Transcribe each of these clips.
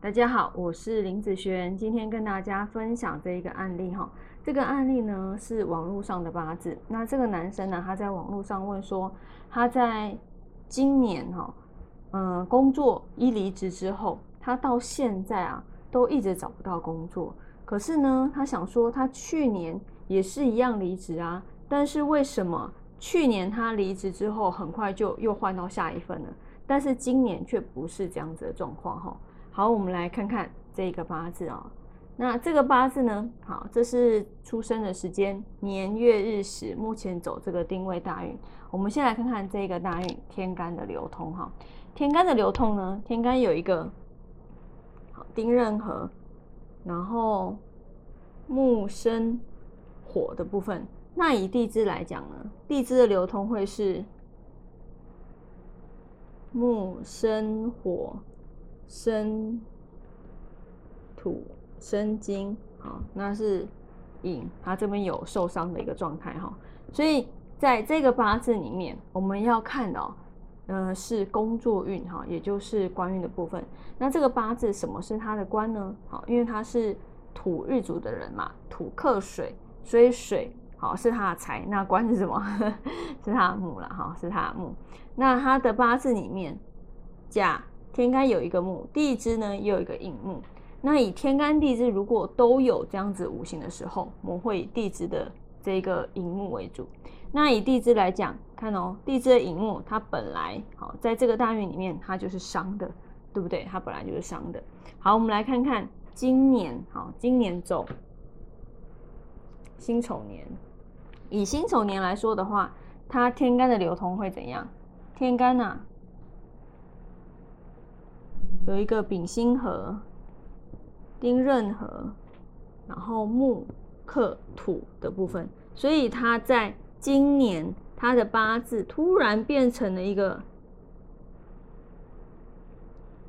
大家好，我是林子璇，今天跟大家分享这一个案例哈。这个案例呢是网络上的八字。那这个男生呢，他在网络上问说，他在今年哈，嗯，工作一离职之后，他到现在啊都一直找不到工作。可是呢，他想说，他去年也是一样离职啊，但是为什么去年他离职之后很快就又换到下一份了？但是今年却不是这样子的状况哈。好，我们来看看这个八字哦。那这个八字呢？好，这是出生的时间、年月日时，目前走这个丁位大运。我们先来看看这个大运天干的流通哈。天干的流通呢，天干有一个丁壬合，然后木生火的部分。那以地支来讲呢，地支的流通会是木生火。生土生金，好，那是寅，他这边有受伤的一个状态哈，所以在这个八字里面，我们要看到，呃，是工作运哈，也就是官运的部分。那这个八字什么是他的官呢？好，因为他是土日主的人嘛，土克水，所以水好是他的财，那官是什么？是他的木了哈，是他的木。那他的八字里面甲。天干有一个木，地支呢也有一个寅木。那以天干地支如果都有这样子五行的时候，我们会以地支的这个寅木为主。那以地支来讲，看哦，地支的寅木它本来好在这个大运里面它就是伤的，对不对？它本来就是伤的。好，我们来看看今年，好，今年走辛丑年。以辛丑年来说的话，它天干的流通会怎样？天干呐。有一个丙辛合、丁壬合，然后木克土的部分，所以他在今年他的八字突然变成了一个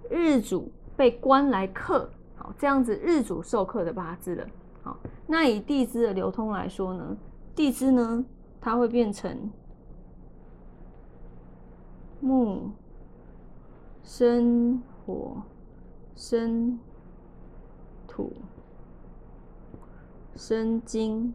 日主被官来克，好这样子日主受克的八字了。好，那以地支的流通来说呢，地支呢它会变成木生。火生土生金，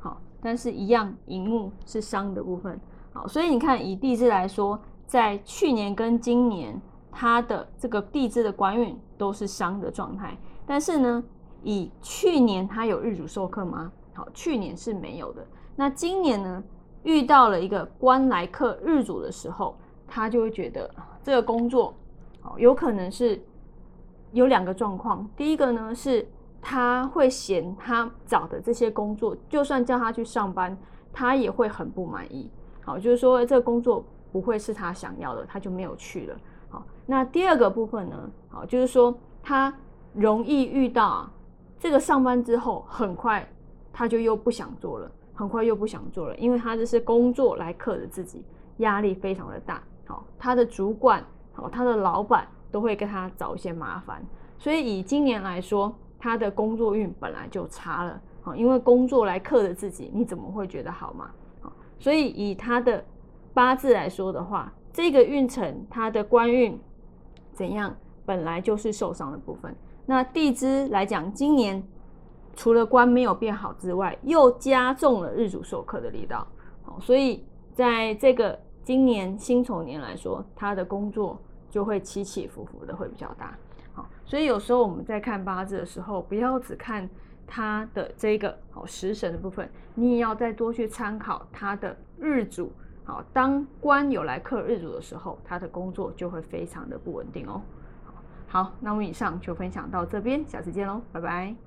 好，但是一样，寅木是伤的部分，好，所以你看，以地支来说，在去年跟今年，它的这个地支的官运都是伤的状态，但是呢，以去年它有日主授课吗？好，去年是没有的，那今年呢，遇到了一个官来克日主的时候，他就会觉得这个工作。有可能是有两个状况，第一个呢是他会嫌他找的这些工作，就算叫他去上班，他也会很不满意。好，就是说这个工作不会是他想要的，他就没有去了。好，那第二个部分呢，好，就是说他容易遇到这个上班之后，很快他就又不想做了，很快又不想做了，因为他这是工作来克着自己，压力非常的大。好，他的主管。哦，他的老板都会跟他找一些麻烦，所以以今年来说，他的工作运本来就差了。好，因为工作来克着自己，你怎么会觉得好嘛？好，所以以他的八字来说的话，这个运程他的官运怎样，本来就是受伤的部分。那地支来讲，今年除了官没有变好之外，又加重了日主受克的力道。好，所以在这个今年辛丑年来说，他的工作。就会起起伏伏的会比较大，好，所以有时候我们在看八字的时候，不要只看它的这个好食神的部分，你也要再多去参考它的日主。好，当官有来克日主的时候，他的工作就会非常的不稳定哦。好，那我们以上就分享到这边，下次见喽，拜拜。